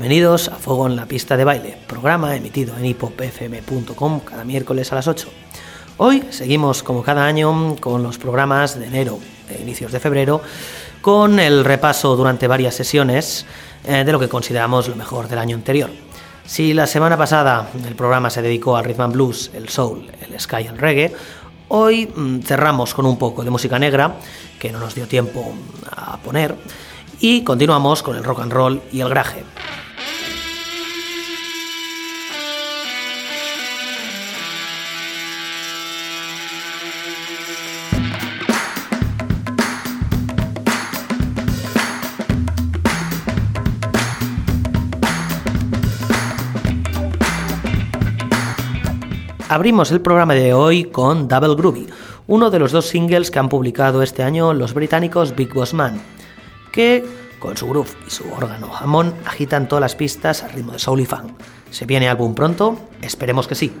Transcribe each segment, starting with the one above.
Bienvenidos a Fuego en la pista de baile, programa emitido en hipopfm.com cada miércoles a las 8. Hoy seguimos como cada año con los programas de enero e inicios de febrero con el repaso durante varias sesiones eh, de lo que consideramos lo mejor del año anterior. Si la semana pasada el programa se dedicó al rhythm and blues, el soul, el sky el reggae, hoy mm, cerramos con un poco de música negra que no nos dio tiempo a poner y continuamos con el rock and roll y el graje. Abrimos el programa de hoy con Double Groovy, uno de los dos singles que han publicado este año los británicos Big Boss Man que con su groove y su órgano jamón agitan todas las pistas al ritmo de soul y funk. ¿Se viene álbum pronto? Esperemos que sí.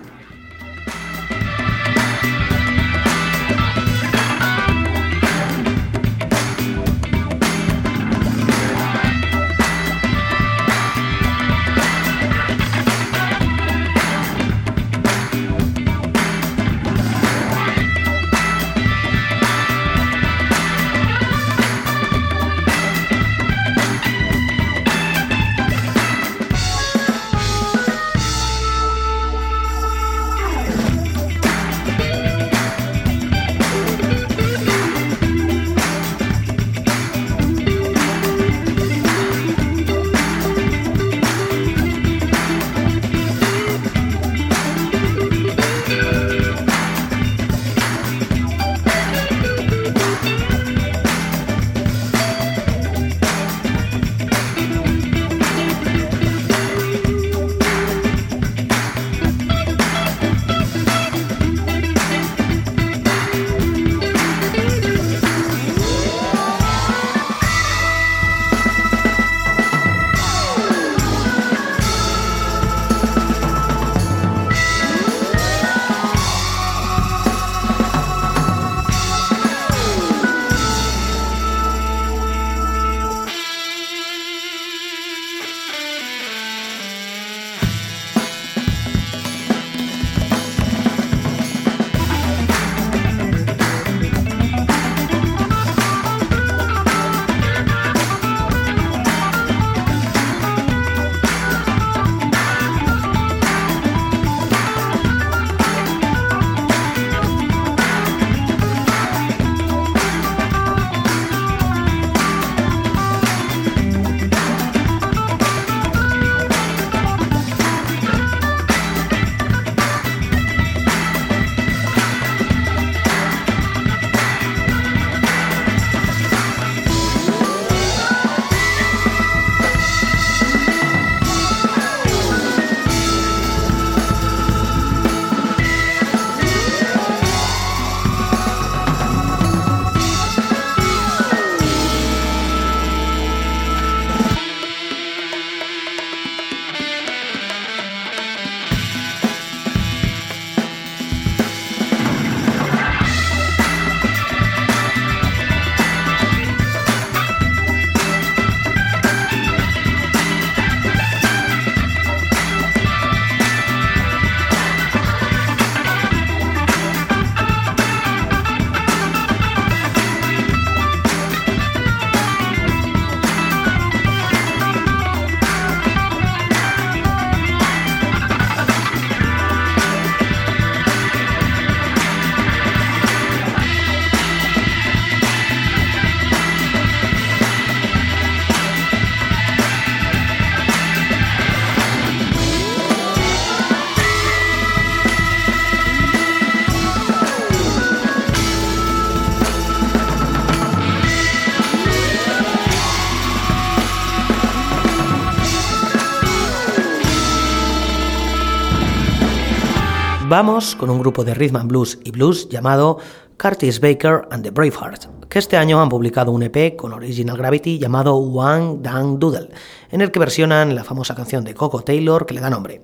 Con un grupo de rhythm and blues y blues llamado Curtis Baker and the Braveheart, que este año han publicado un EP con Original Gravity llamado One Dang Doodle, en el que versionan la famosa canción de Coco Taylor que le da nombre.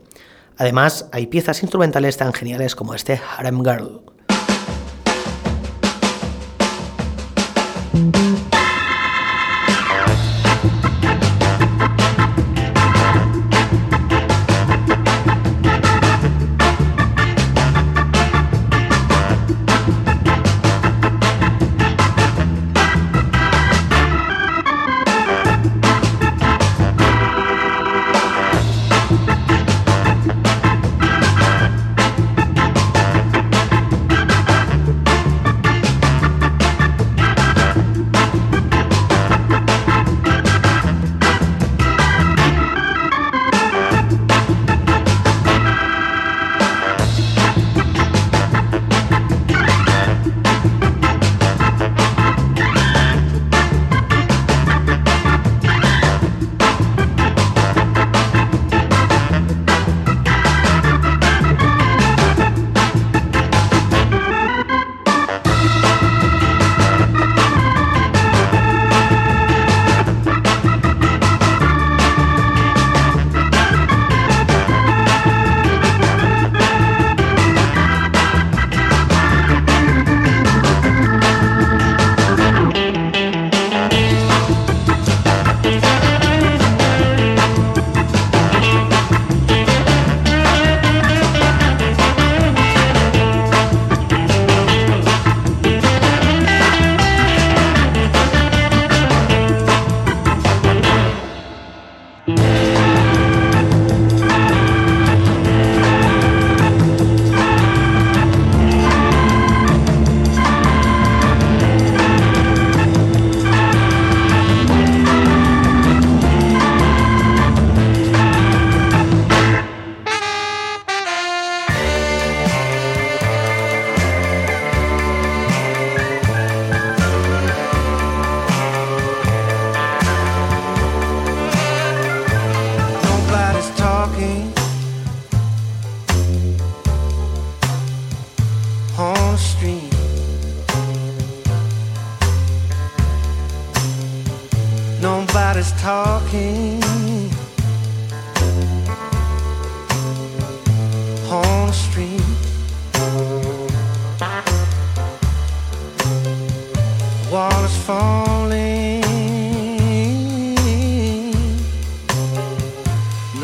Además, hay piezas instrumentales tan geniales como este Harem Girl.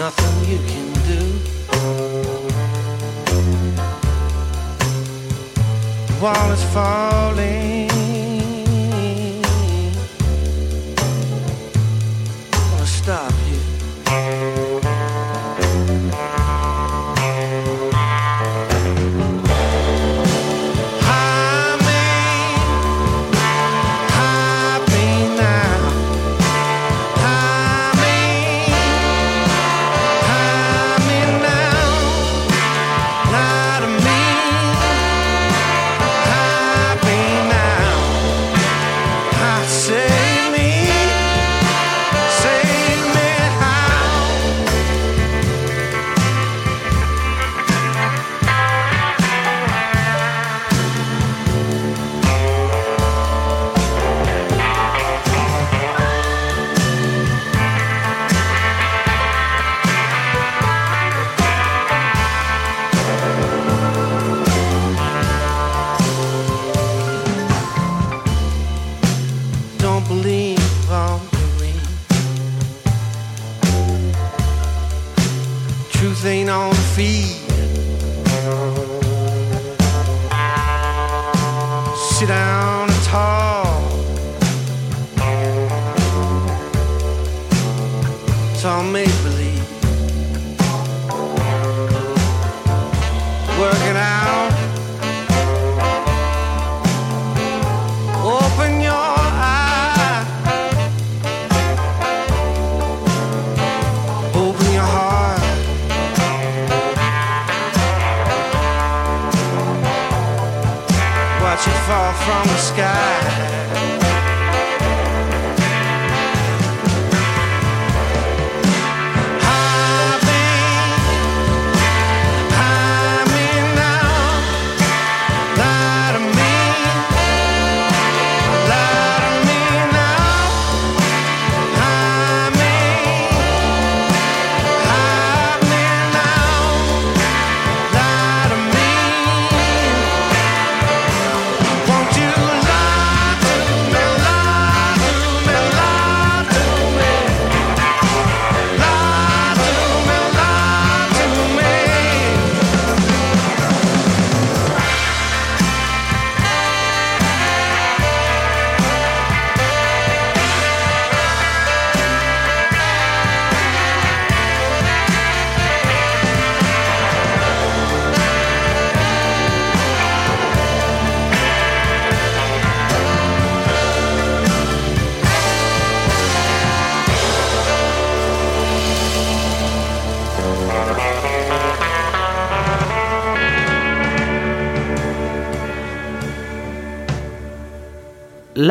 Nothing you can do. Wall is falling.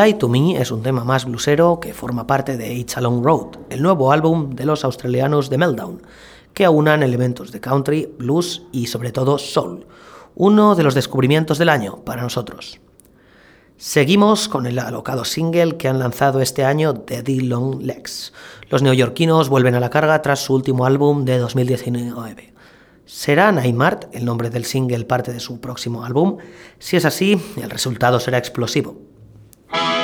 Lie to Me es un tema más blusero que forma parte de It's a Long Road, el nuevo álbum de los australianos de Meltdown, que aunan elementos de country, blues y sobre todo soul, uno de los descubrimientos del año para nosotros. Seguimos con el alocado single que han lanzado este año Daddy Long Legs. Los neoyorquinos vuelven a la carga tras su último álbum de 2019. ¿Será Nightmare el nombre del single parte de su próximo álbum? Si es así, el resultado será explosivo. Bye.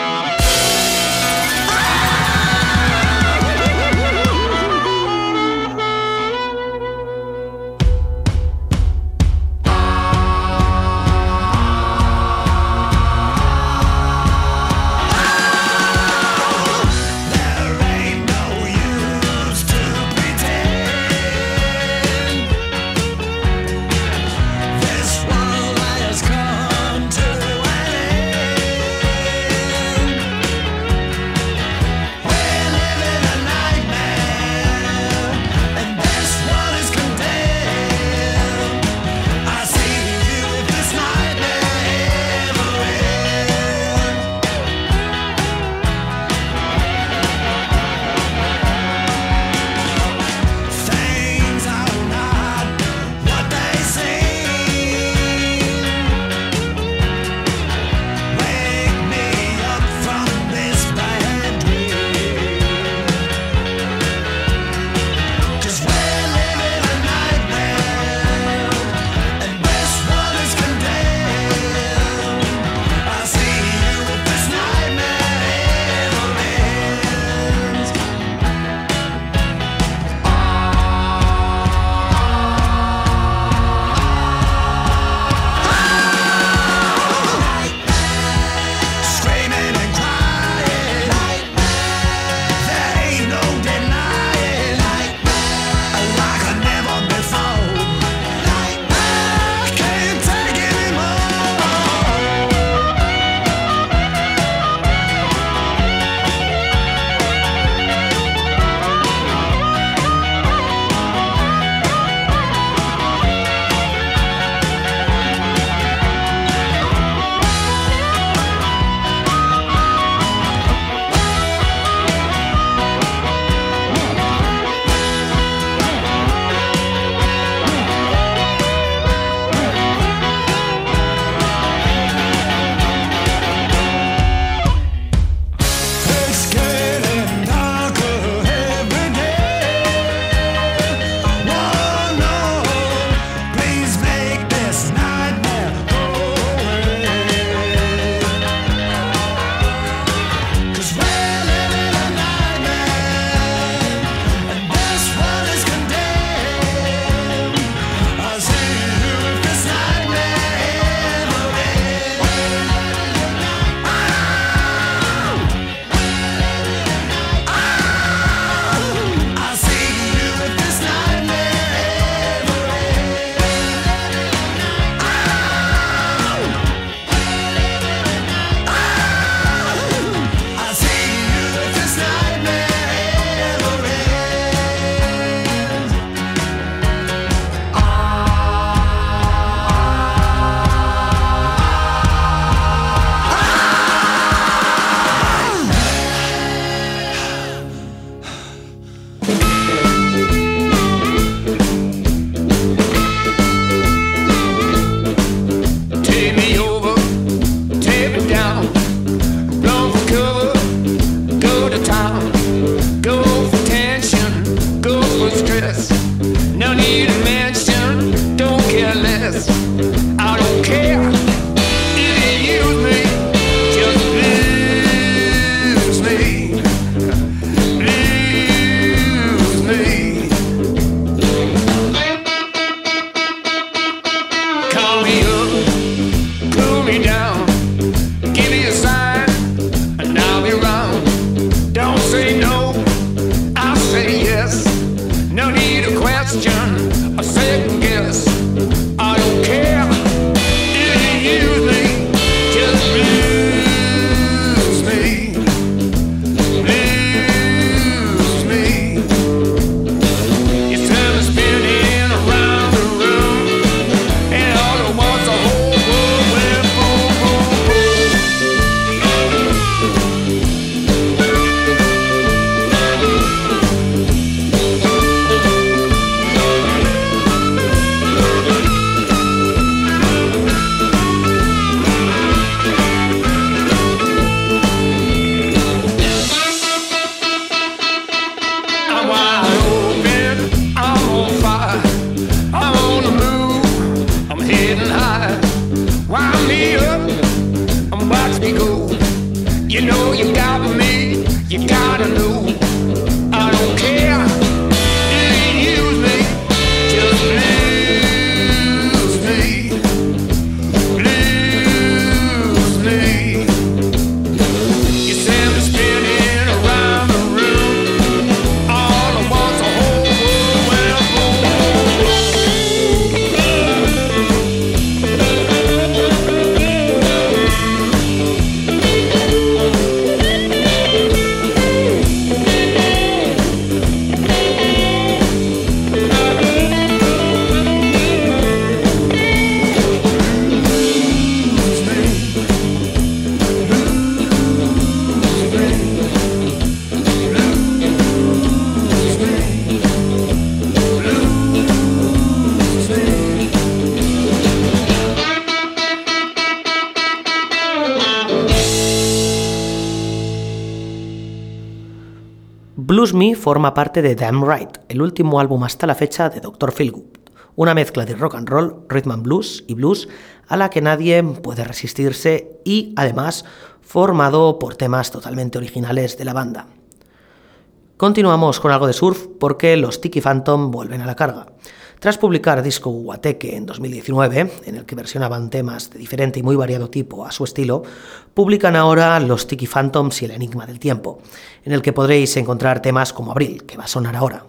Forma parte de Damn Right, el último álbum hasta la fecha de Dr. Feelgood, una mezcla de rock and roll, rhythm and blues y blues a la que nadie puede resistirse y además formado por temas totalmente originales de la banda. Continuamos con algo de surf porque los Tiki Phantom vuelven a la carga. Tras publicar disco Guateque en 2019, en el que versionaban temas de diferente y muy variado tipo a su estilo, publican ahora Los Tiki Phantoms y el Enigma del Tiempo, en el que podréis encontrar temas como Abril, que va a sonar ahora.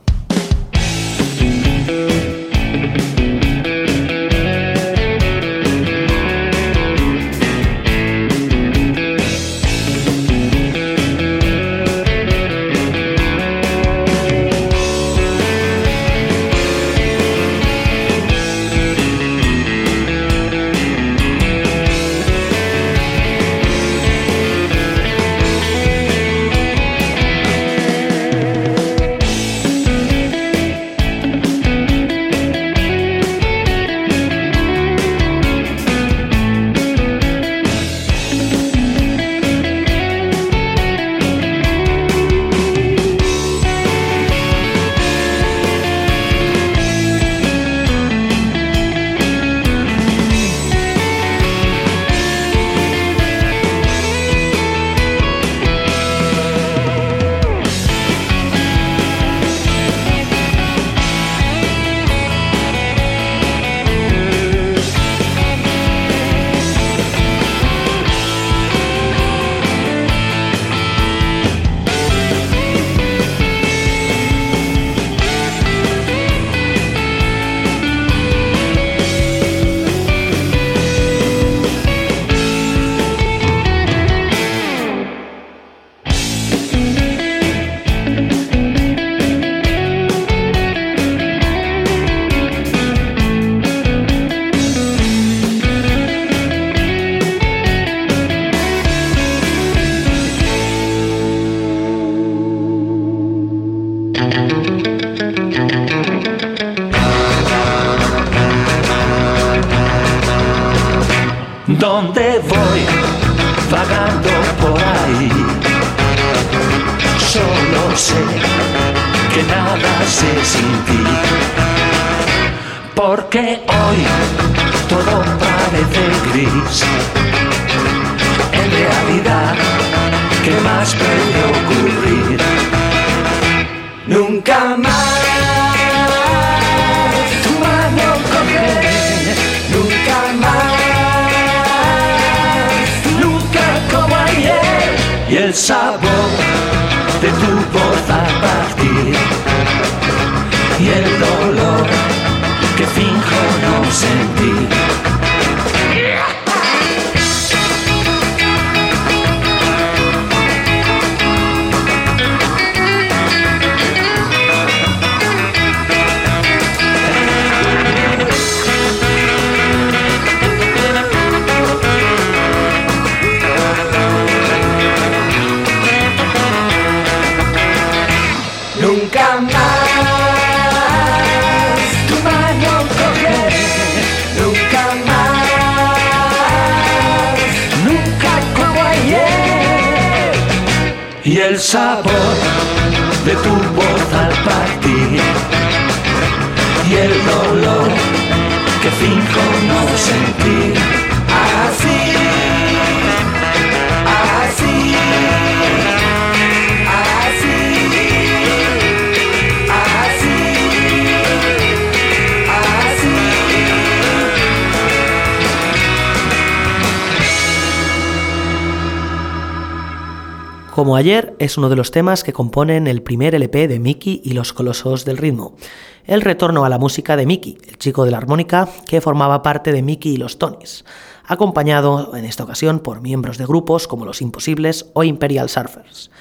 Como ayer es uno de los temas que componen el primer LP de Mickey y los Colosos del Ritmo. El retorno a la música de Mickey, el chico de la armónica que formaba parte de Mickey y los Tonys, acompañado en esta ocasión por miembros de grupos como Los Imposibles o Imperial Surfers.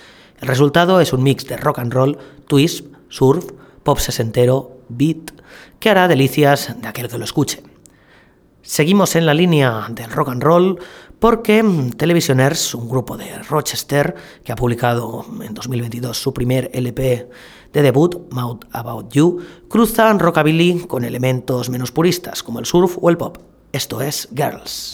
El resultado es un mix de rock and roll, twist, surf, pop sesentero, beat, que hará delicias de aquel que lo escuche. Seguimos en la línea del rock and roll porque mm, Televisioners, un grupo de Rochester que ha publicado en 2022 su primer LP de debut, Mouth About You, cruzan rockabilly con elementos menos puristas como el surf o el pop. Esto es Girls.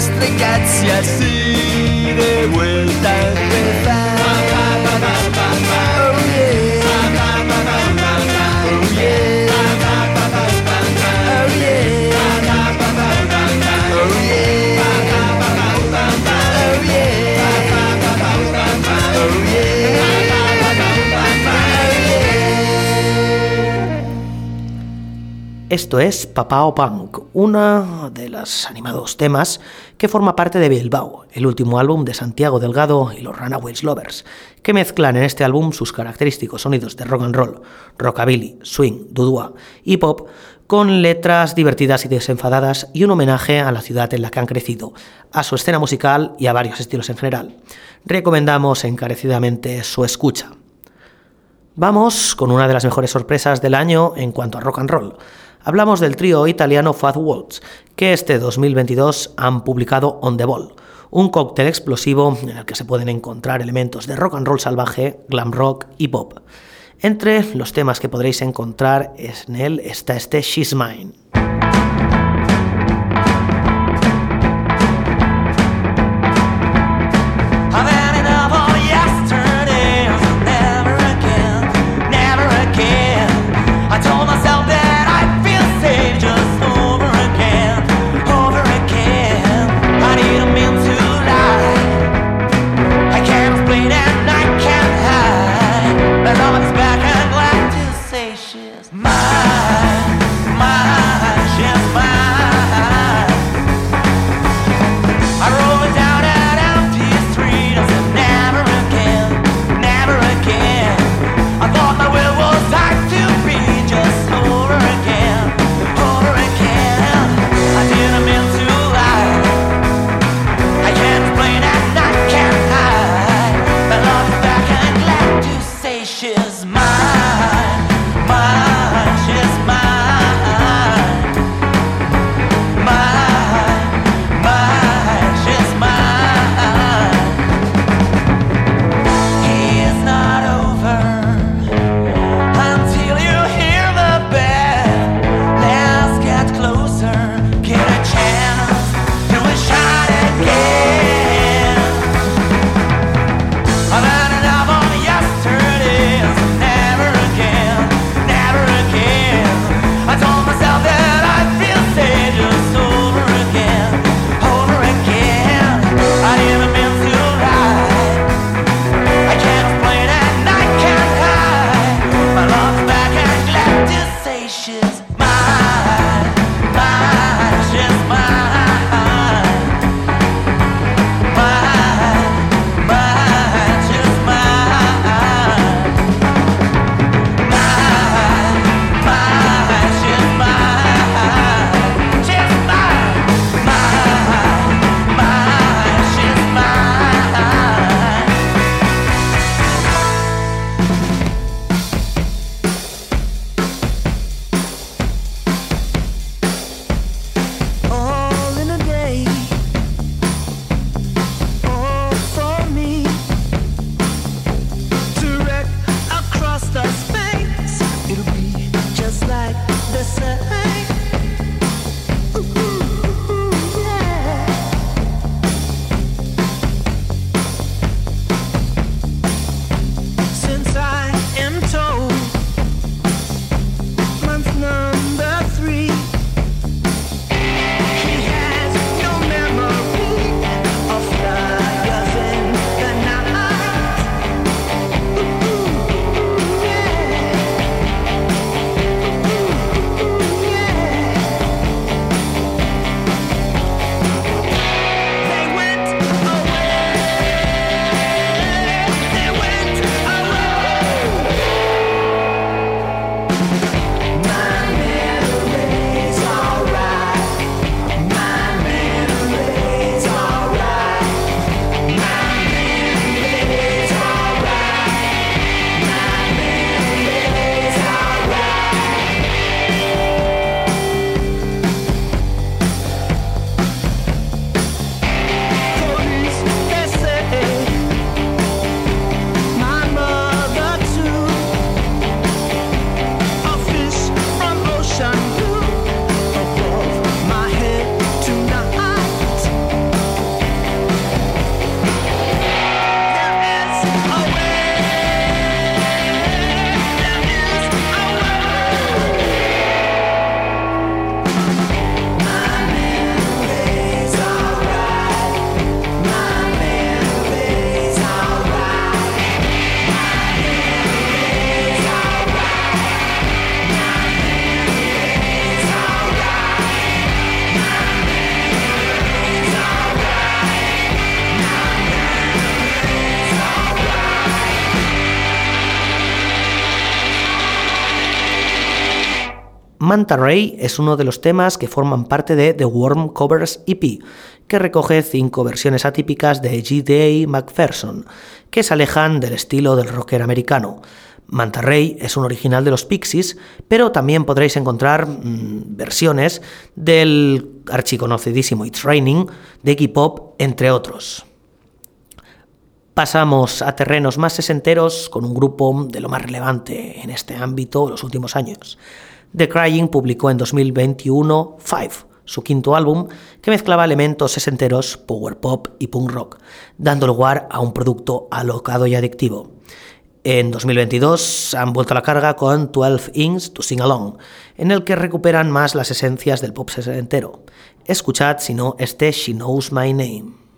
Y así de vuelta a empezar. Esto es Papao Punk, uno de los animados temas que forma parte de Bilbao, el último álbum de Santiago Delgado y los Runaways Lovers, que mezclan en este álbum sus característicos sonidos de rock and roll, rockabilly, swing, dudua y pop, con letras divertidas y desenfadadas y un homenaje a la ciudad en la que han crecido, a su escena musical y a varios estilos en general. Recomendamos encarecidamente su escucha. Vamos con una de las mejores sorpresas del año en cuanto a rock and roll. Hablamos del trío italiano Fat Waltz, que este 2022 han publicado On the Ball, un cóctel explosivo en el que se pueden encontrar elementos de rock and roll salvaje, glam rock y pop. Entre los temas que podréis encontrar en él está este She's Mine. Manta Ray es uno de los temas que forman parte de The Worm Covers EP, que recoge cinco versiones atípicas de G.D.A. McPherson, que se alejan del estilo del rocker americano. Manta Ray es un original de los Pixies, pero también podréis encontrar mm, versiones del archiconocidísimo It's Raining, de Iggy Pop, entre otros. Pasamos a terrenos más sesenteros con un grupo de lo más relevante en este ámbito en los últimos años. The Crying publicó en 2021 Five, su quinto álbum, que mezclaba elementos sesenteros, power pop y punk rock, dando lugar a un producto alocado y adictivo. En 2022 han vuelto a la carga con 12 Inks to Sing Along, en el que recuperan más las esencias del pop sesentero. Escuchad, si no, este She Knows My Name.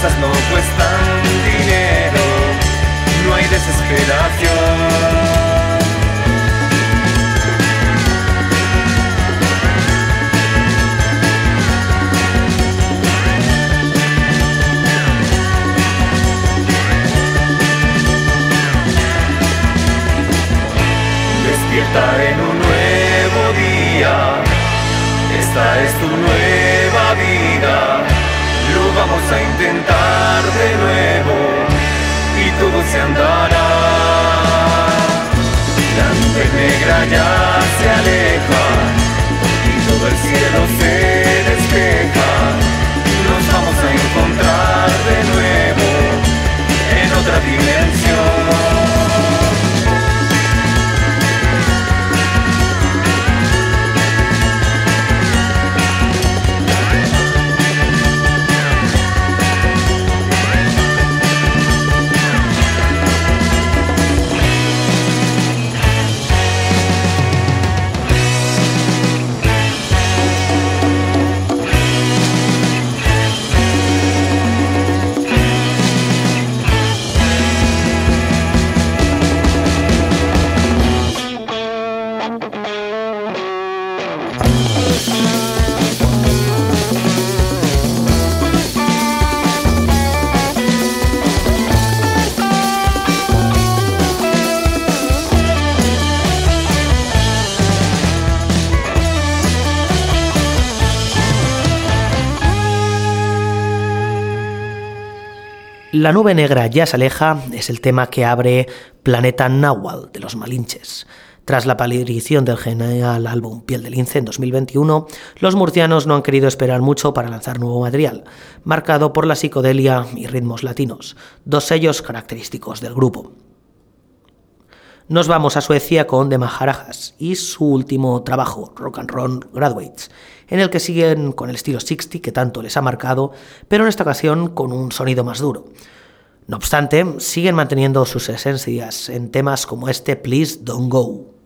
Cosas no cuestan La nube negra ya se aleja es el tema que abre Planeta Nahual de los Malinches. Tras la aparición del genial álbum Piel de Lince en 2021, los murcianos no han querido esperar mucho para lanzar nuevo material, marcado por la psicodelia y ritmos latinos, dos sellos característicos del grupo. Nos vamos a Suecia con The Maharajas y su último trabajo, Rock and Roll Graduates, en el que siguen con el estilo 60 que tanto les ha marcado, pero en esta ocasión con un sonido más duro. No obstante, siguen manteniendo sus esencias en temas como este Please Don't Go.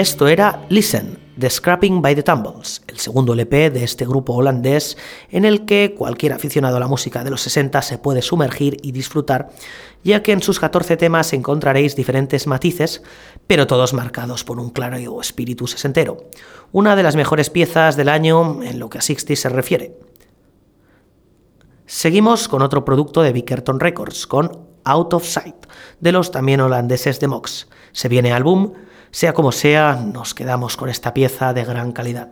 Esto era Listen, The Scrapping by the Tumbles, el segundo LP de este grupo holandés en el que cualquier aficionado a la música de los 60 se puede sumergir y disfrutar, ya que en sus 14 temas encontraréis diferentes matices, pero todos marcados por un claro espíritu sesentero. Una de las mejores piezas del año en lo que a 60 se refiere. Seguimos con otro producto de Bickerton Records, con Out of Sight, de los también holandeses de Mox. Se viene álbum, sea como sea, nos quedamos con esta pieza de gran calidad.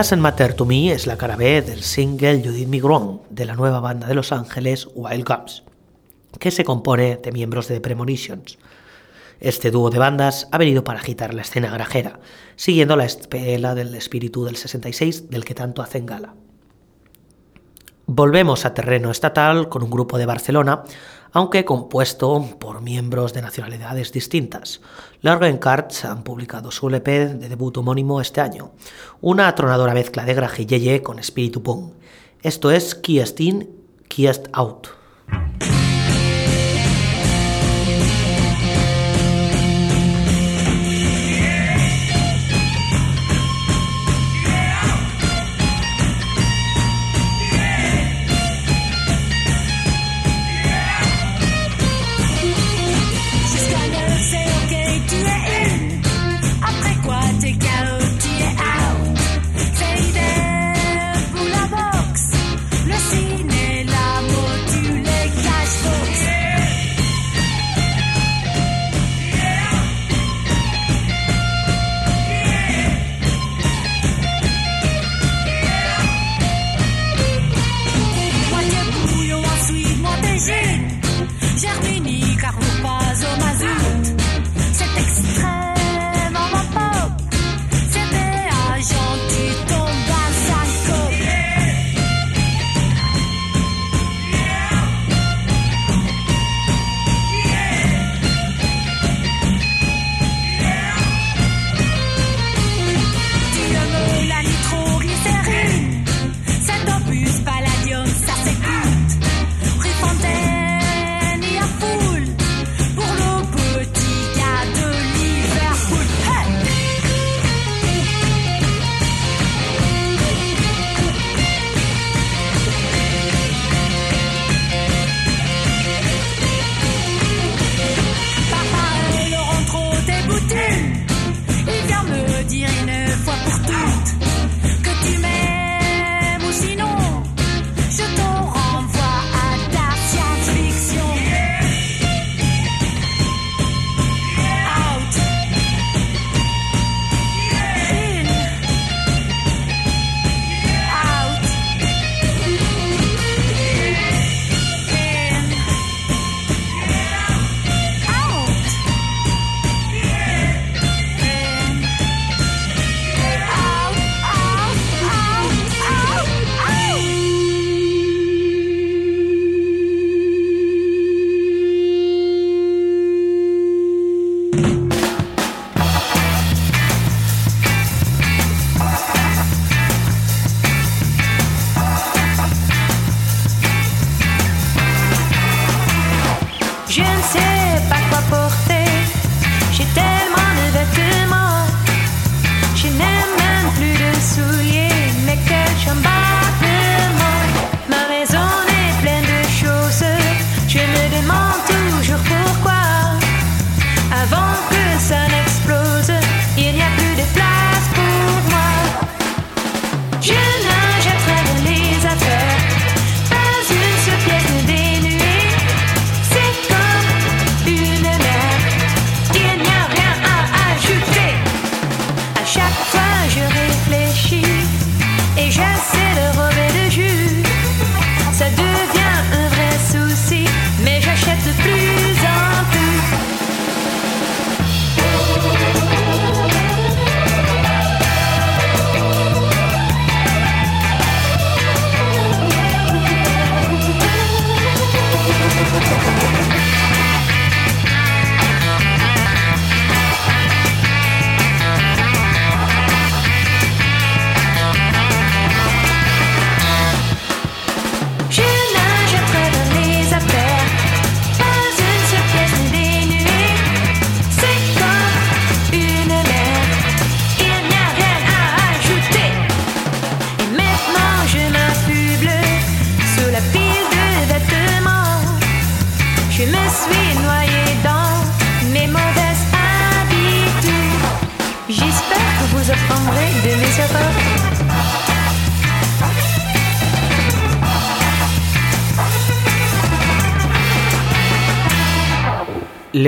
Doesn't Matter to Me es la cara B del single Judith Migron de la nueva banda de Los Ángeles Wild Gums, que se compone de miembros de Premonitions. Este dúo de bandas ha venido para agitar la escena grajera, siguiendo la estela del espíritu del 66 del que tanto hacen gala. Volvemos a terreno estatal con un grupo de Barcelona aunque compuesto por miembros de nacionalidades distintas. Largen Cards han publicado su LP de debut homónimo este año, una atronadora mezcla de grajilleye con espíritu punk. Esto es Kiestin, Kiest Out.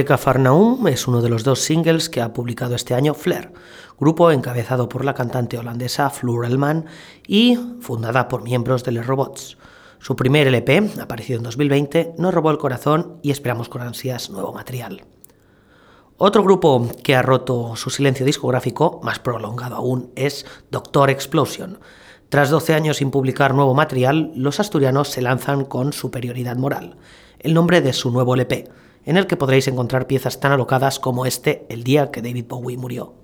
de Cafarnaum es uno de los dos singles que ha publicado este año Flair, grupo encabezado por la cantante holandesa Fleur Elman y fundada por miembros de Les Robots. Su primer LP, aparecido en 2020, nos robó el corazón y esperamos con ansias nuevo material. Otro grupo que ha roto su silencio discográfico, más prolongado aún, es Doctor Explosion. Tras 12 años sin publicar nuevo material, los asturianos se lanzan con superioridad moral, el nombre de su nuevo LP, en el que podréis encontrar piezas tan alocadas como este el día que David Bowie murió.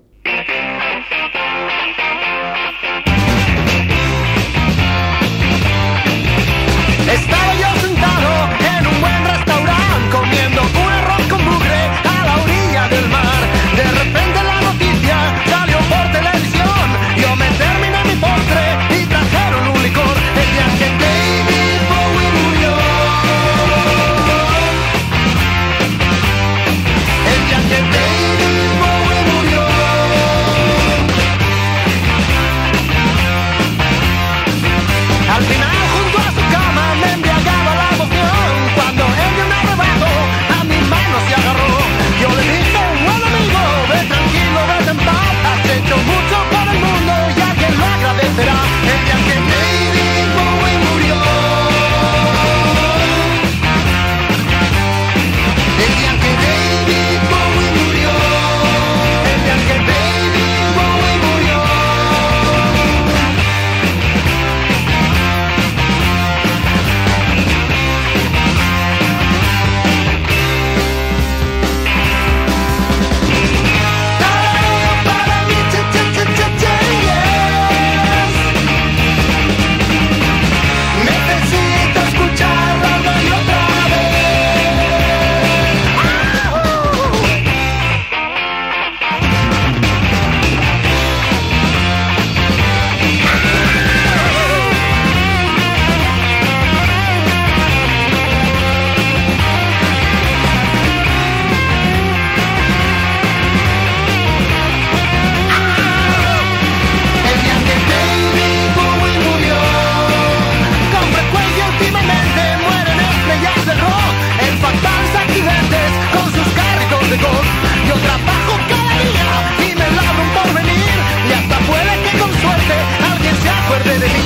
tarde de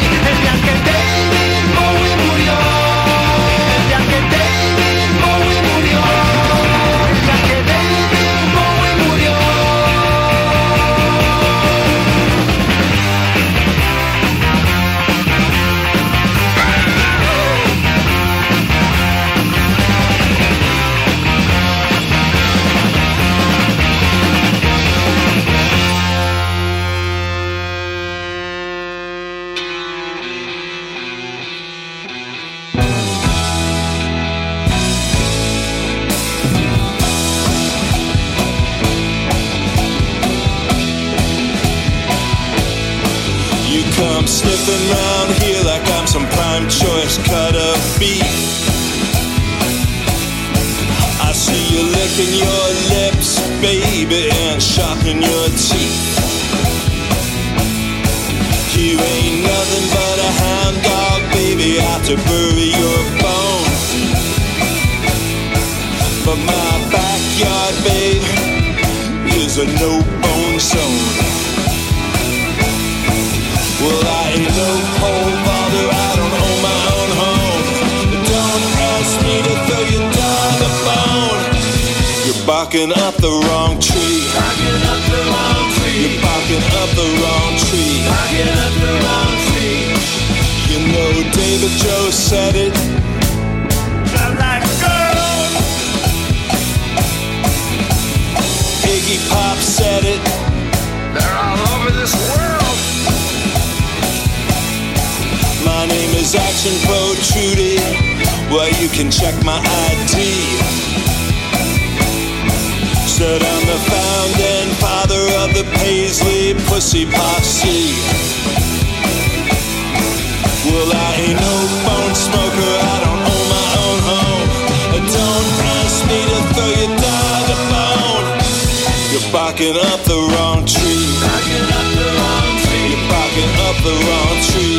wrong tree. Barking up the wrong tree. You're barking up the wrong tree.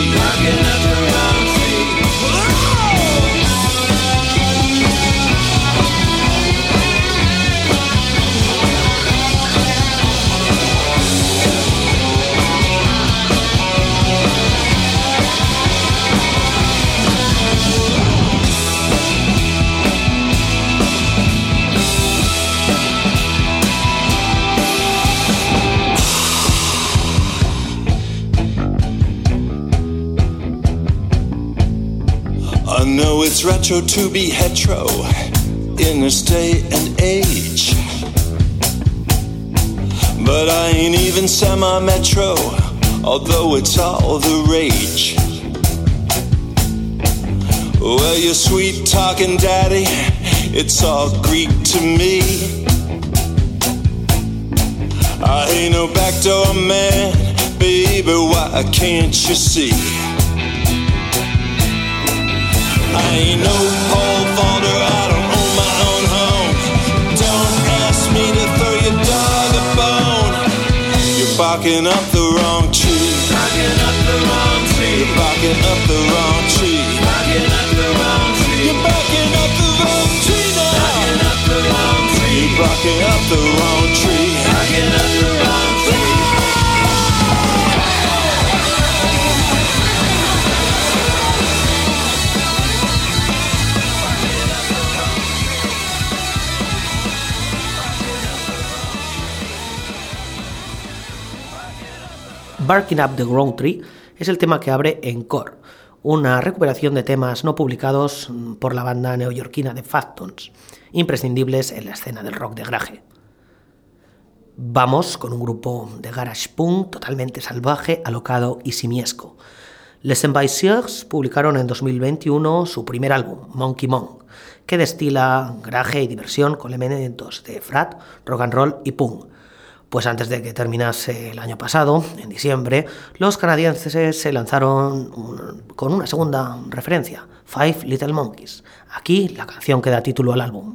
It's retro to be hetero in this day and age. But I ain't even semi metro, although it's all the rage. Well, your sweet talking daddy, it's all Greek to me. I ain't no backdoor man, baby, why can't you see? Barking up the wrong tree. Barking up the wrong tree. You're barking up the wrong tree. You're barking up the wrong tree. You're barking up the wrong tree now. Barking up the wrong tree. You're barking up the wrong tree. Barking Up the Wrong Tree es el tema que abre Encore, una recuperación de temas no publicados por la banda neoyorquina de Factons, imprescindibles en la escena del rock de garaje. Vamos con un grupo de garage punk totalmente salvaje, alocado y simiesco. Les Envahisseurs publicaron en 2021 su primer álbum, Monkey Monk, que destila garaje y diversión con elementos de frat, rock and roll y punk. Pues antes de que terminase el año pasado, en diciembre, los canadienses se lanzaron con una segunda referencia, Five Little Monkeys. Aquí la canción que da título al álbum.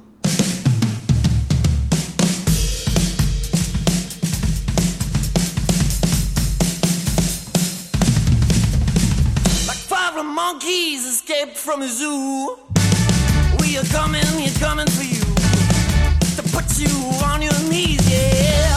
We are coming, coming for you. To put you on your knees, yeah.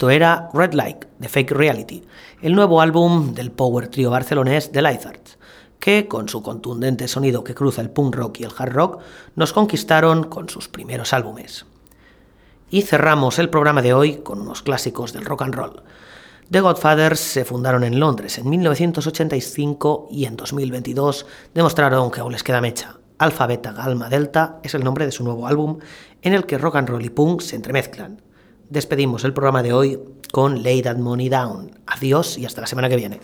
Esto era Red Light de Fake Reality, el nuevo álbum del power trio barcelonés The Lizards, que con su contundente sonido que cruza el punk rock y el hard rock nos conquistaron con sus primeros álbumes. Y cerramos el programa de hoy con unos clásicos del rock and roll. The Godfathers se fundaron en Londres en 1985 y en 2022 demostraron que aún les queda mecha. Alpha Beta Gamma Delta es el nombre de su nuevo álbum en el que rock and roll y punk se entremezclan. Despedimos el programa de hoy con Lay That Money Down. Adiós y hasta la semana que viene.